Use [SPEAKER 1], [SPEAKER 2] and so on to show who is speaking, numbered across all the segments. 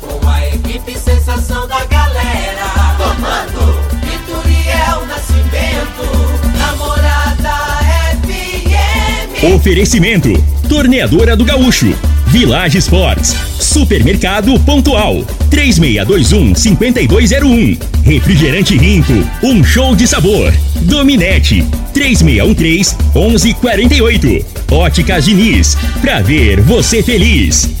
[SPEAKER 1] com a equipe sensação da galera. Comando Vitoriel Nascimento, namorada FM.
[SPEAKER 2] Oferecimento: Torneadora do Gaúcho, Village Sports, Supermercado Pontual, 3621-5201. Refrigerante Rinco, um show de sabor. Dominete, 3613-1148. Óticas Diniz, pra ver você feliz.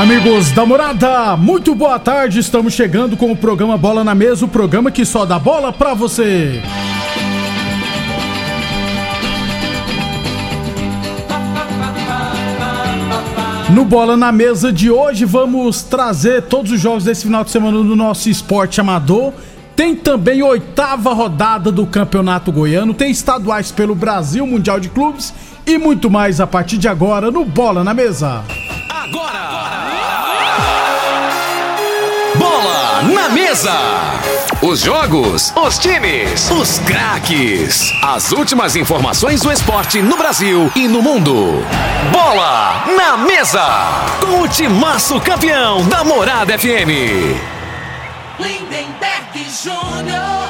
[SPEAKER 3] Amigos da morada, muito boa tarde. Estamos chegando com o programa Bola na Mesa o programa que só dá bola pra você. No Bola na Mesa de hoje, vamos trazer todos os jogos desse final de semana do nosso esporte amador. Tem também oitava rodada do Campeonato Goiano, tem estaduais pelo Brasil, Mundial de Clubes e muito mais a partir de agora no Bola na Mesa.
[SPEAKER 4] Bola na mesa. Os jogos, os times, os craques. As últimas informações do esporte no Brasil e no mundo. Bola na mesa. Com o timaço campeão da Morada FM.
[SPEAKER 1] Lindenberg Júnior.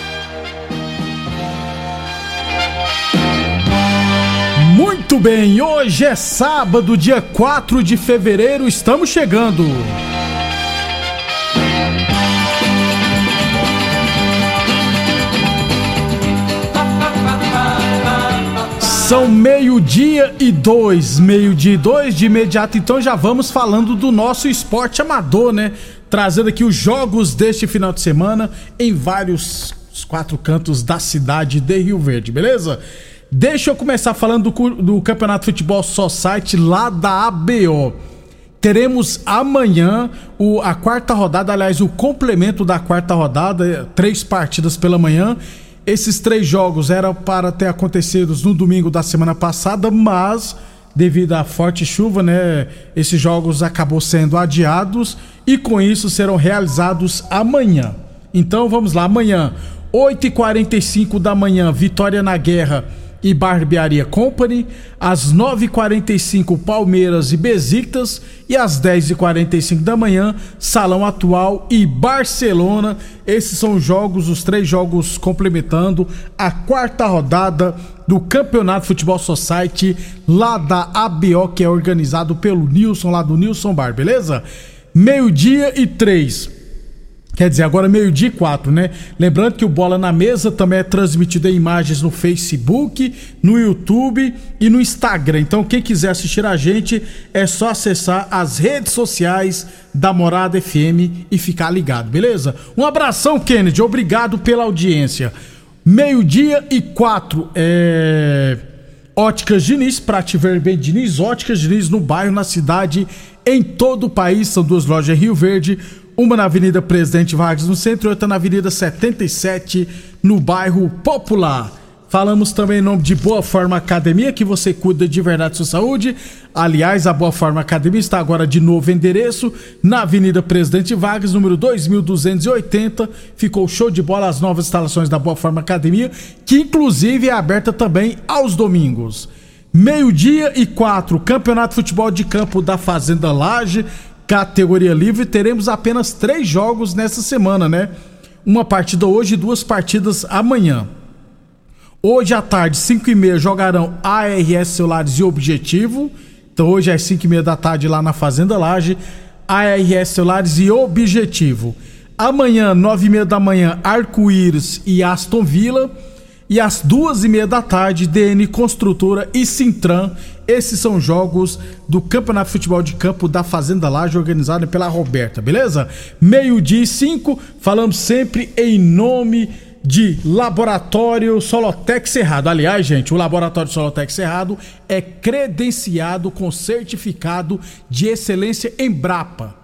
[SPEAKER 3] Muito bem, hoje é sábado, dia 4 de fevereiro, estamos chegando. São meio-dia e dois, meio-dia e dois, de imediato então já vamos falando do nosso esporte amador, né? Trazendo aqui os jogos deste final de semana em vários os quatro cantos da cidade de Rio Verde, beleza? Deixa eu começar falando do, do Campeonato Futebol Society lá da ABO. Teremos amanhã o- a quarta rodada, aliás, o complemento da quarta rodada, três partidas pela manhã. Esses três jogos eram para ter acontecido no domingo da semana passada, mas devido à forte chuva, né, esses jogos acabou sendo adiados e com isso serão realizados amanhã. Então vamos lá, amanhã, 8h45 da manhã, Vitória na Guerra e Barbearia Company, às 9h45 Palmeiras e Besiktas e às 10h45 da manhã Salão Atual e Barcelona. Esses são os jogos, os três jogos complementando a quarta rodada do Campeonato Futebol Society lá da ABO, que é organizado pelo Nilson, lá do Nilson Bar, beleza? Meio-dia e três. Quer dizer, agora meio-dia e quatro, né? Lembrando que o Bola na Mesa também é transmitido em imagens no Facebook, no YouTube e no Instagram. Então, quem quiser assistir a gente, é só acessar as redes sociais da Morada FM e ficar ligado, beleza? Um abração, Kennedy. Obrigado pela audiência. Meio-dia e quatro. É. Óticas Diniz, ver bem, Diniz, Óticas Diniz no bairro, na cidade, em todo o país. São duas lojas Rio Verde, uma na Avenida Presidente Vargas no centro e outra na Avenida 77 no bairro Popular. Falamos também em nome de Boa Forma Academia, que você cuida de verdade sua saúde. Aliás, a Boa Forma Academia está agora de novo endereço na Avenida Presidente Vargas, número 2280. Ficou show de bola as novas instalações da Boa Forma Academia, que inclusive é aberta também aos domingos. Meio-dia e quatro, Campeonato Futebol de Campo da Fazenda Laje, categoria livre. Teremos apenas três jogos nessa semana, né? Uma partida hoje e duas partidas amanhã. Hoje à tarde, 5 e meia, jogarão ARS Celulares e Objetivo. Então hoje às 5 e meia da tarde lá na Fazenda Laje, ARS Celulares e Objetivo. Amanhã, 9 e meia da manhã, Arco-Íris e Aston Villa. E às duas e meia da tarde, DN Construtora e Sintran. Esses são jogos do Campeonato de Futebol de Campo da Fazenda Laje, organizado pela Roberta, beleza? Meio-dia e cinco, falamos sempre em nome de Laboratório Solotex Cerrado. Aliás, gente, o Laboratório Solotex Cerrado é credenciado com certificado de excelência Embrapa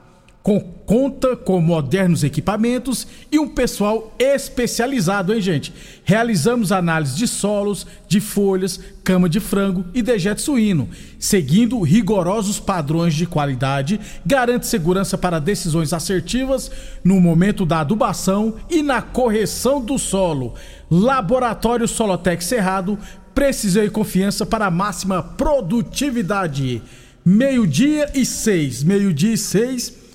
[SPEAKER 3] com, conta com modernos equipamentos e um pessoal especializado, hein, gente? Realizamos análise de solos, de folhas, cama de frango e dejeto suíno, seguindo rigorosos padrões de qualidade, garante segurança para decisões assertivas no momento da adubação e na correção do solo. Laboratório Solotec Cerrado, precisão e confiança para máxima produtividade. Meio-dia e seis, meio-dia e seis.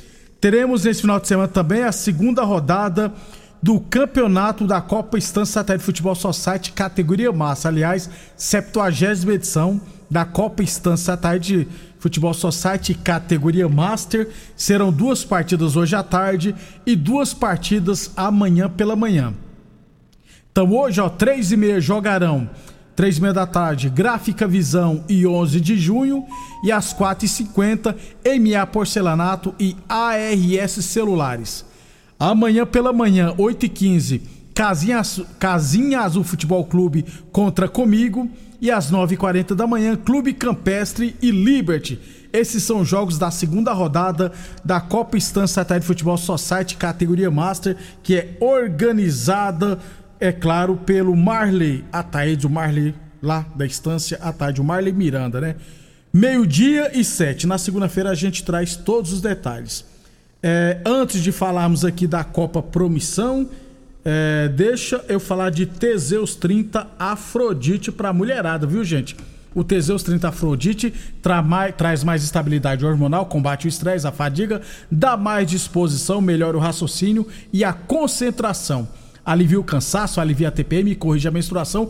[SPEAKER 3] Teremos nesse final de semana também a segunda rodada do campeonato da Copa Estância Satélite Futebol Society categoria massa. Aliás, 70 edição da Copa Estância Satélite Futebol Society categoria Master. Serão duas partidas hoje à tarde e duas partidas amanhã pela manhã. Então hoje, ó, três e meia jogarão três e meia da tarde, Gráfica Visão e 11 de junho. E às quatro e cinquenta, MA Porcelanato e ARS Celulares. Amanhã pela manhã, 8 e 15 Casinha, Casinha Azul Futebol Clube contra Comigo. E às 9h40 da manhã, Clube Campestre e Liberty. Esses são jogos da segunda rodada da Copa Estância Satélite Futebol Society categoria Master, que é organizada é claro, pelo Marley Ataíde, Marley lá da estância Ataíde, Marley Miranda, né? Meio-dia e sete. Na segunda-feira a gente traz todos os detalhes. É, antes de falarmos aqui da Copa Promissão, é, deixa eu falar de Teseus 30 Afrodite para mulherada, viu, gente? O Teseus 30 Afrodite tra mais, traz mais estabilidade hormonal, combate o estresse, a fadiga, dá mais disposição, melhora o raciocínio e a concentração alivia o cansaço, alivia a TPM, corrige a menstruação,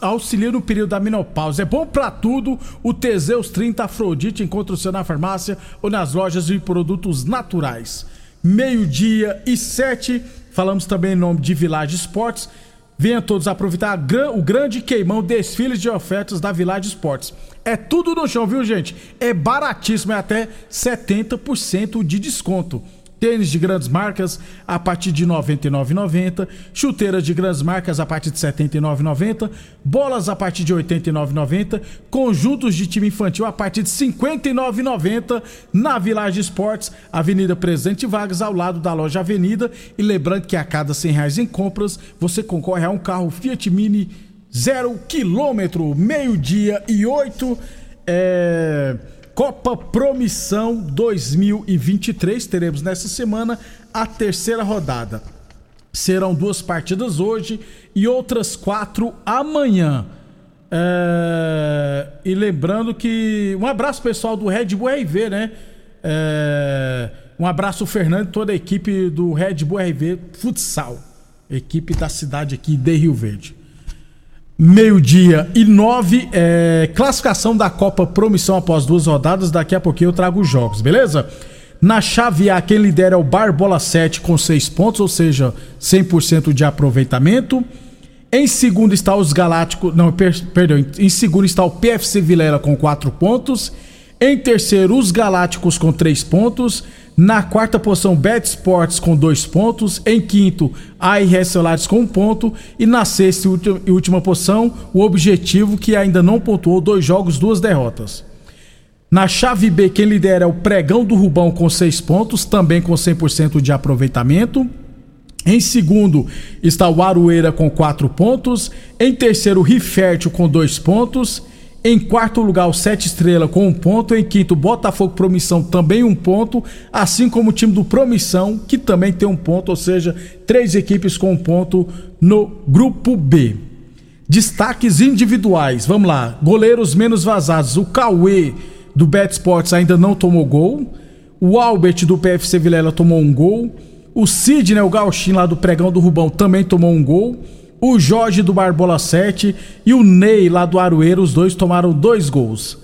[SPEAKER 3] auxilia no período da menopausa. É bom para tudo. O Teseus 30 Afrodite encontra o seu na farmácia ou nas lojas de produtos naturais. Meio-dia e sete. Falamos também em nome de Village Esportes. Venha todos aproveitar o grande queimão desfiles de ofertas da Village Esportes. É tudo no chão, viu, gente? É baratíssimo, é até 70% de desconto tênis de grandes marcas a partir de R$ 99,90, chuteiras de grandes marcas a partir de R$ 79,90, bolas a partir de R$ 89,90, conjuntos de time infantil a partir de R$ 59,90 na Village Esportes, Avenida Presidente Vargas, ao lado da loja Avenida. E lembrando que a cada 100 reais em compras, você concorre a um carro Fiat Mini zero quilômetro, meio-dia e oito. É... Copa Promissão 2023. Teremos nessa semana a terceira rodada. Serão duas partidas hoje e outras quatro amanhã. É... E lembrando que. Um abraço pessoal do Red Bull RV, né? É... Um abraço, Fernando, e toda a equipe do Red Bull RV Futsal. Equipe da cidade aqui de Rio Verde meio-dia e nove. É, classificação da Copa Promissão após duas rodadas. Daqui a pouquinho eu trago os jogos, beleza? Na chave A, quem lidera é o Barbola 7 com seis pontos, ou seja, 100% de aproveitamento. Em segundo está os Galácticos. Não, per, perdão. Em segundo está o PFC Vilela com quatro pontos. Em terceiro, os Galácticos com três pontos. Na quarta posição, Bet Sports com dois pontos. Em quinto, ARS Celulares com um ponto. E na sexta e última posição, o Objetivo, que ainda não pontuou dois jogos, duas derrotas. Na chave B, quem lidera é o Pregão do Rubão com seis pontos, também com 100% de aproveitamento. Em segundo está o Aroeira com quatro pontos. Em terceiro, o Rifértil com dois pontos. Em quarto lugar, o Sete Estrela com um ponto. Em quinto, Botafogo Promissão também um ponto. Assim como o time do Promissão, que também tem um ponto, ou seja, três equipes com um ponto no grupo B. Destaques individuais, vamos lá. Goleiros menos vazados. O Cauê do Bet Sports ainda não tomou gol. O Albert do PFC Vilela tomou um gol. O Sidney, o Gauchinho lá do Pregão do Rubão, também tomou um gol o Jorge do Barbola 7 e o Ney lá do Aroeiro, os dois tomaram dois gols.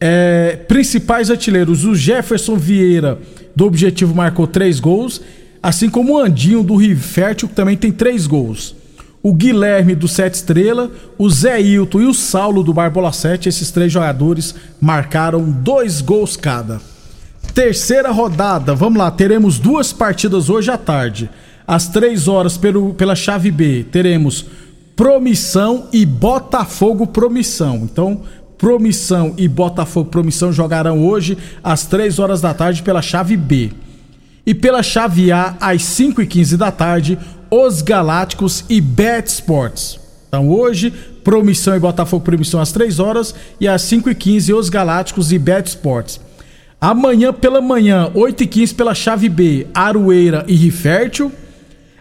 [SPEAKER 3] É, principais artilheiros, o Jefferson Vieira do Objetivo marcou três gols, assim como o Andinho do Rio Fértil, que também tem três gols. O Guilherme do Sete Estrela, o Zé Hilton e o Saulo do Barbola 7, esses três jogadores marcaram dois gols cada. Terceira rodada, vamos lá, teremos duas partidas hoje à tarde. Às 3 horas, pelo, pela chave B, teremos Promissão e Botafogo Promissão. Então, Promissão e Botafogo Promissão jogarão hoje às 3 horas da tarde pela chave B. E pela chave A, às 5 e 15 da tarde, os Galácticos e Bet Sports. Então hoje, Promissão e Botafogo Promissão às 3 horas e às 5 e 15 os Galácticos e Bet Sports. Amanhã pela manhã, 8 e 15 pela chave B, Aroeira e Rifértil.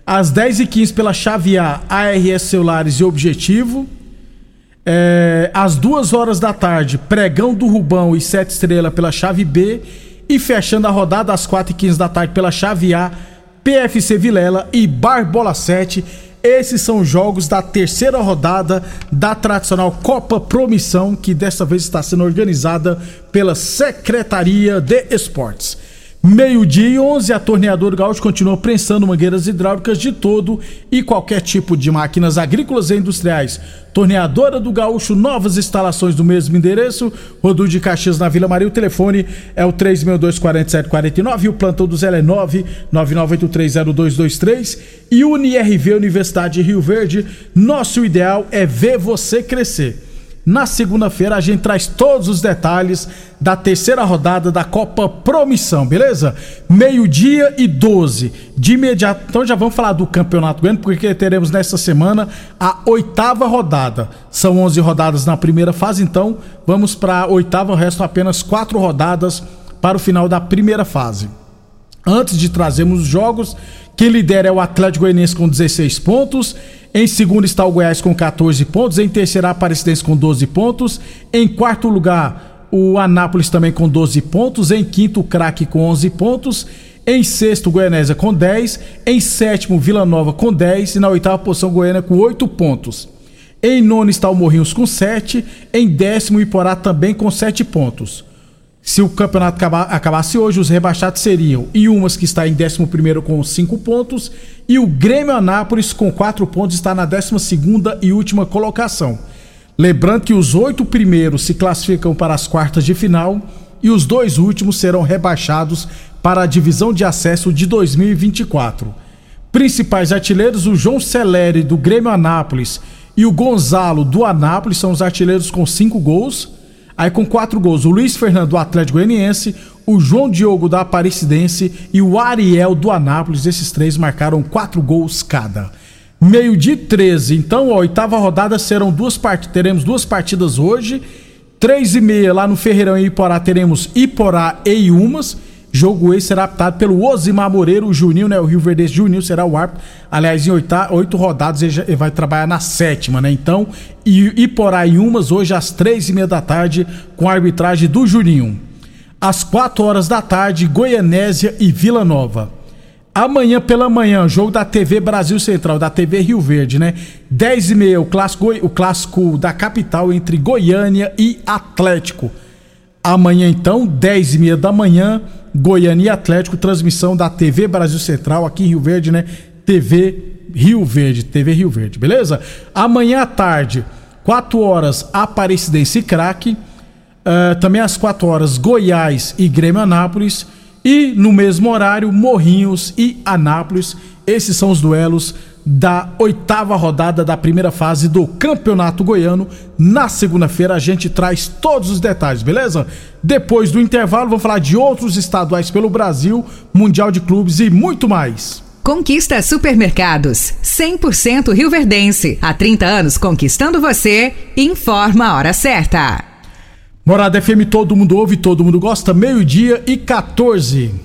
[SPEAKER 3] Às 10 e 15 pela chave A, ARS Celulares e Objetivo. É, às 2 horas da tarde, Pregão do Rubão e Sete Estrela pela chave B. E fechando a rodada às 4 e 15 da tarde pela chave A, PFC Vilela e Barbola 7. Esses são os jogos da terceira rodada da tradicional Copa Promissão, que dessa vez está sendo organizada pela Secretaria de Esportes. Meio-dia e 11, a torneadora Gaúcho continua prensando mangueiras hidráulicas de todo e qualquer tipo de máquinas agrícolas e industriais. Torneadora do Gaúcho, novas instalações do mesmo endereço, Rodul de Caxias na Vila Maria. O telefone é o 362-4749 e o plantão do Zé é 999830223. E UniRV Universidade de Rio Verde, nosso ideal é ver você crescer. Na segunda-feira a gente traz todos os detalhes da terceira rodada da Copa Promissão, beleza? Meio-dia e 12. De imediato, então já vamos falar do Campeonato Goiano, porque teremos nesta semana a oitava rodada. São 11 rodadas na primeira fase, então vamos para a oitava, restam apenas quatro rodadas para o final da primeira fase. Antes de trazermos os jogos, quem lidera é o Atlético Goianiense com 16 pontos. Em segundo está o Goiás com 14 pontos. Em terceiro, a Aparecidense com 12 pontos. Em quarto lugar, o Anápolis também com 12 pontos. Em quinto, o Craque com 11 pontos. Em sexto, Goianésia com 10. Em sétimo, Vila Nova com 10. E na oitava posição, Goiânia com 8 pontos. Em nono está o Morrinhos com 7. Em décimo, Iporá também com 7 pontos. Se o campeonato acabasse hoje, os rebaixados seriam Iumas, que está em 11 com 5 pontos, e o Grêmio Anápolis, com 4 pontos, está na 12 e última colocação. Lembrando que os oito primeiros se classificam para as quartas de final e os dois últimos serão rebaixados para a divisão de acesso de 2024. Principais artilheiros: o João Celeri, do Grêmio Anápolis, e o Gonzalo, do Anápolis, são os artilheiros com 5 gols. Aí com quatro gols, o Luiz Fernando do Atlético Goianiense, o João Diogo da Aparecidense e o Ariel do Anápolis. Esses três marcaram quatro gols cada. Meio de 13. Então, a oitava rodada serão duas partidas. Teremos duas partidas hoje. Três e meia lá no Ferreirão e Iporá teremos Iporá e Umas. Jogo esse será aptado pelo Osimar Moreira, o Juninho, né? O Rio Verde Juninho será o árbitro. Aliás, em oito, rodadas ele, já, ele, vai trabalhar na sétima, né? Então, e, e Umas hoje às três e meia da tarde com a arbitragem do Juninho. Às quatro horas da tarde, Goianésia e Vila Nova. Amanhã pela manhã, jogo da TV Brasil Central, da TV Rio Verde, né? 10 e meia, o clássico, o clássico da capital entre Goiânia e Atlético. Amanhã, então, 10 e meia da manhã, Goiânia Atlético, transmissão da TV Brasil Central, aqui em Rio Verde, né? TV Rio Verde, TV Rio Verde, beleza? Amanhã à tarde, 4 horas, Aparecidense e Craque. Uh, também às 4 horas, Goiás e Grêmio Anápolis. E no mesmo horário, Morrinhos e Anápolis. Esses são os duelos da oitava rodada da primeira fase do Campeonato Goiano. Na segunda-feira a gente traz todos os detalhes, beleza? Depois do intervalo, vamos falar de outros estaduais pelo Brasil, Mundial de Clubes e muito mais.
[SPEAKER 5] Conquista Supermercados, 100% Rio Verdense. Há 30 anos conquistando você. Informa a hora certa.
[SPEAKER 3] Morada FM, todo mundo ouve, todo mundo gosta. Meio-dia e 14.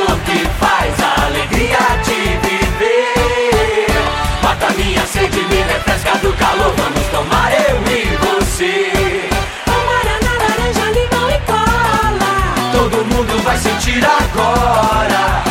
[SPEAKER 1] sentir agora.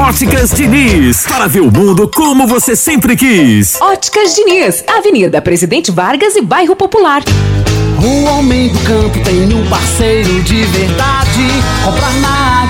[SPEAKER 6] Óticas Diniz, para ver o mundo como você sempre quis.
[SPEAKER 7] Óticas Diniz, Avenida Presidente Vargas e Bairro Popular.
[SPEAKER 8] O homem do campo tem um parceiro de verdade. Comprar na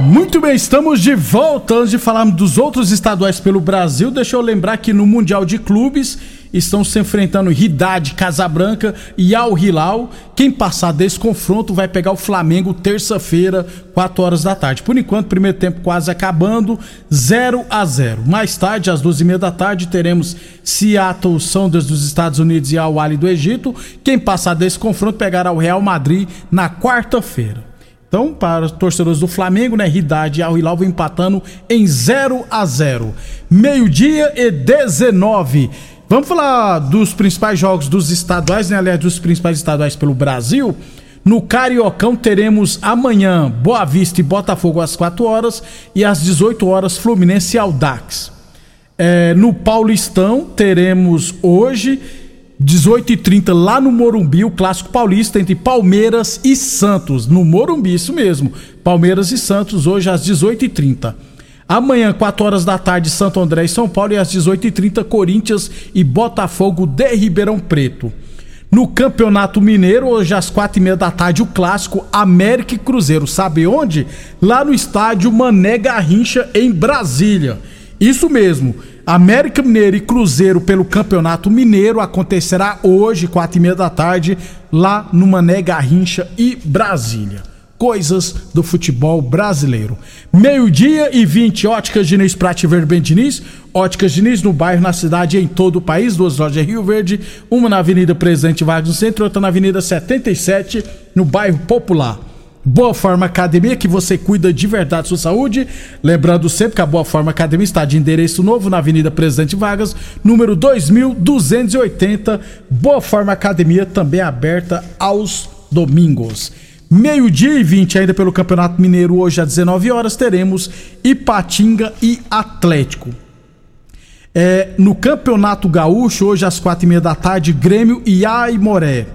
[SPEAKER 3] Muito bem, estamos de volta. Antes de falarmos dos outros estaduais pelo Brasil, deixa eu lembrar que no Mundial de Clubes estão se enfrentando Ridade, Casabranca e Al Hilal. Quem passar desse confronto vai pegar o Flamengo terça-feira, 4 horas da tarde. Por enquanto, primeiro tempo quase acabando, 0 a 0. Mais tarde, às duas e meia da tarde, teremos Seattle Sounders dos Estados Unidos e Al Ahly do Egito. Quem passar desse confronto pegará o Real Madrid na quarta-feira. Então, para os torcedores do Flamengo, né? Ridade e Al vão empatando em 0 a 0. Meio-dia e 19. Vamos falar dos principais jogos dos estaduais, né? Aliás, dos principais estaduais pelo Brasil. No Cariocão teremos amanhã Boa Vista e Botafogo às 4 horas e às 18 horas Fluminense e Aldax. É, no Paulistão teremos hoje 18h30 lá no Morumbi, o clássico paulista entre Palmeiras e Santos. No Morumbi, isso mesmo. Palmeiras e Santos hoje às 18h30. Amanhã, 4 horas da tarde, Santo André e São Paulo. E às 18h30, Corinthians e Botafogo de Ribeirão Preto. No Campeonato Mineiro, hoje às 4h30 da tarde, o clássico América e Cruzeiro. Sabe onde? Lá no estádio Mané Garrincha, em Brasília. Isso mesmo. América Mineiro e Cruzeiro pelo Campeonato Mineiro acontecerá hoje, quatro e meia da tarde, lá no Mané Garrincha e Brasília. Coisas do futebol brasileiro. Meio-dia e 20, Óticas Diniz Prate Verde Bem Diniz. Óticas Diniz no bairro, na cidade e em todo o país. Duas lojas em Rio Verde, uma na Avenida Presidente Vargas no centro, outra na Avenida 77, no bairro Popular. Boa Forma Academia, que você cuida de verdade da sua saúde. Lembrando sempre que a Boa Forma Academia está de endereço novo na Avenida Presidente Vargas, número 2280. Boa Forma Academia também aberta aos domingos. Meio-dia e 20, ainda pelo Campeonato Mineiro, hoje às 19 horas, teremos Ipatinga e Atlético. É, no Campeonato Gaúcho, hoje às quatro e meia da tarde, Grêmio e Aimoré.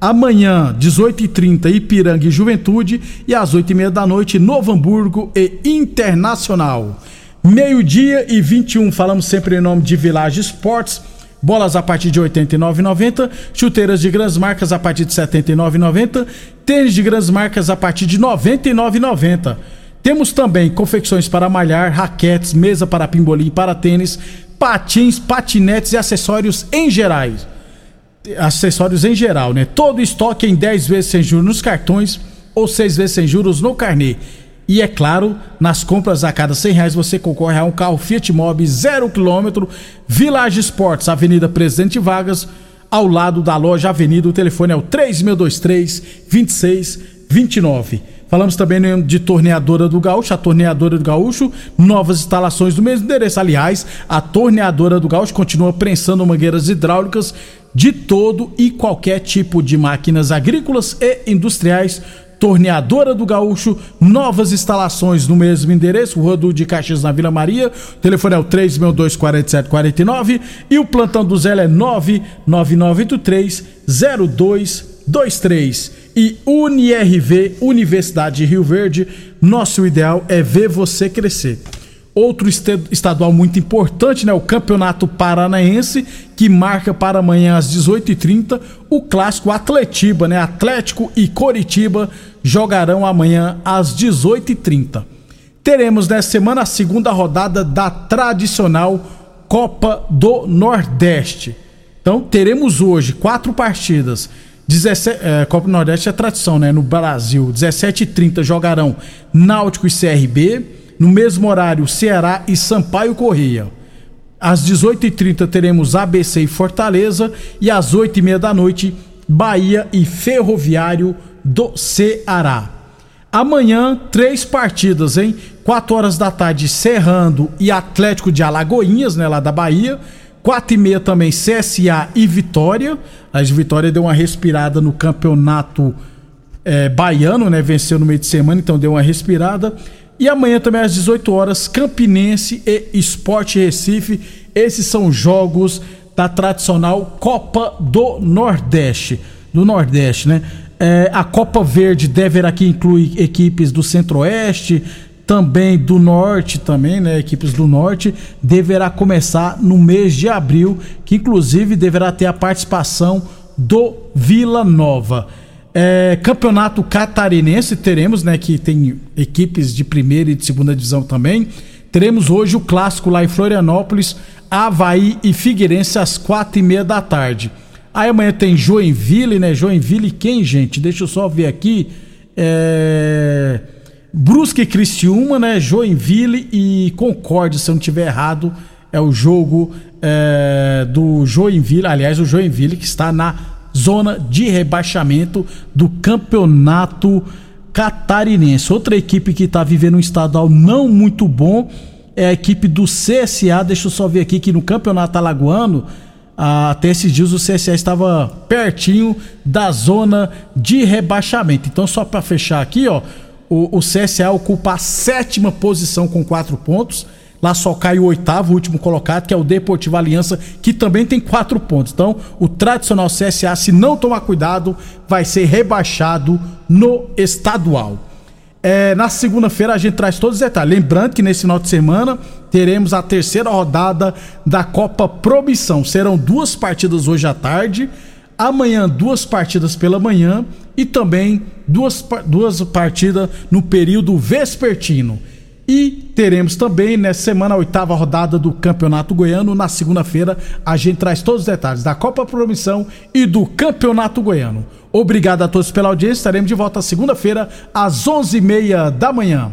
[SPEAKER 3] Amanhã, 18h30, Ipiranga e Juventude. E às 8h30 da noite, Novo Hamburgo e Internacional. Meio-dia e 21, falamos sempre em nome de Village Esportes. Bolas a partir de R$ 89,90. Chuteiras de grandes marcas a partir de R$ 79,90. Tênis de grandes marcas a partir de R$ 99,90. Temos também confecções para malhar, raquetes, mesa para pimbolim, para tênis, patins, patinetes e acessórios em gerais. Acessórios em geral, né? Todo estoque em 10 vezes sem juros nos cartões ou 6 vezes sem juros no carnê. E é claro, nas compras a cada 100 reais você concorre a um carro Fiat Mobi 0 km, Village Sports, Avenida Presidente Vargas, ao lado da loja Avenida. O telefone é o 3623 2629. Falamos também de Torneadora do Gaúcho, a Torneadora do Gaúcho, novas instalações do mesmo endereço. Aliás, a Torneadora do Gaúcho continua prensando mangueiras hidráulicas de todo e qualquer tipo de máquinas agrícolas e industriais. Torneadora do Gaúcho, novas instalações no mesmo endereço, Rua do de Caxias na Vila Maria. O telefone é o 3624749 e o plantão do Zé é 99983 0223. E UniRV, Universidade de Rio Verde, nosso ideal é ver você crescer. Outro estadual muito importante, né? O Campeonato Paranaense, que marca para amanhã às 18h30 o clássico Atletiba, né? Atlético e Coritiba jogarão amanhã às 18h30. Teremos nessa semana a segunda rodada da tradicional Copa do Nordeste. Então teremos hoje quatro partidas. 17, é, Copa do Nordeste é tradição, né? No Brasil, 17h30 jogarão Náutico e CRB. No mesmo horário, Ceará e Sampaio Correia. Às 18h30 teremos ABC e Fortaleza. E às 8h30 da noite, Bahia e Ferroviário do Ceará. Amanhã, três partidas, hein? 4 horas da tarde, Serrando e Atlético de Alagoinhas, né? Lá da Bahia. 4 e meia também, CSA e Vitória. A Vitória deu uma respirada no campeonato é, baiano, né? Venceu no meio de semana, então deu uma respirada. E amanhã também às 18 horas, Campinense e Esporte Recife. Esses são jogos da tradicional Copa do Nordeste. Do Nordeste, né? É, a Copa Verde deverá aqui incluir equipes do Centro-Oeste, também do Norte, também, né? Equipes do Norte. Deverá começar no mês de abril, que inclusive deverá ter a participação do Vila Nova. É, campeonato catarinense teremos, né? Que tem equipes de primeira e de segunda divisão também. Teremos hoje o clássico lá em Florianópolis, Havaí e Figueirense às quatro e meia da tarde. Aí amanhã tem Joinville, né? Joinville quem, gente? Deixa eu só ver aqui. É... Brusque e Criciúma, né? Joinville e Concórdia, se eu não tiver errado, é o jogo é... do Joinville. Aliás, o Joinville que está na zona de rebaixamento do campeonato catarinense. Outra equipe que está vivendo um estadual não muito bom é a equipe do CSA. Deixa eu só ver aqui que no campeonato alagoano, até esses dias o CSA estava pertinho da zona de rebaixamento. Então, só para fechar aqui, ó, o, o CSA ocupa a sétima posição com quatro pontos. Lá só cai o oitavo, o último colocado, que é o Deportivo Aliança, que também tem quatro pontos. Então, o tradicional CSA, se não tomar cuidado, vai ser rebaixado no estadual. É, na segunda-feira a gente traz todos os detalhes. Lembrando que nesse final de semana teremos a terceira rodada da Copa Promissão. Serão duas partidas hoje à tarde, amanhã duas partidas pela manhã e também duas, duas partidas no período vespertino. E teremos também nessa semana a oitava rodada do Campeonato Goiano. Na segunda-feira a gente traz todos os detalhes da Copa Promissão e do Campeonato Goiano. Obrigado a todos pela audiência. Estaremos de volta segunda-feira às 11h30 da manhã.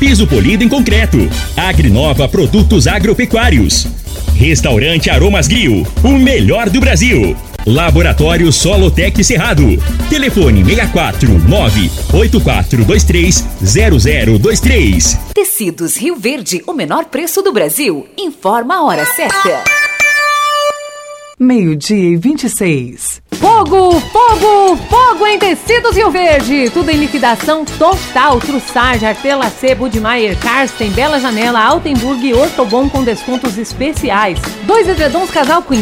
[SPEAKER 2] piso polido em concreto. Agrinova Produtos Agropecuários. Restaurante Aromas Grill, o melhor do Brasil. Laboratório Solotec Cerrado. Telefone 64 98423 0023.
[SPEAKER 9] Tecidos Rio Verde, o menor preço do Brasil. Informa a hora certa.
[SPEAKER 10] Meio-dia e 26.
[SPEAKER 11] Fogo, fogo, fogo em tecidos Rio Verde. Tudo em liquidação total. Trussage, Artelacê, Budmeier, Karsten, Bela Janela, Altenburg e Ortobon com descontos especiais. Dois edredons casal Queen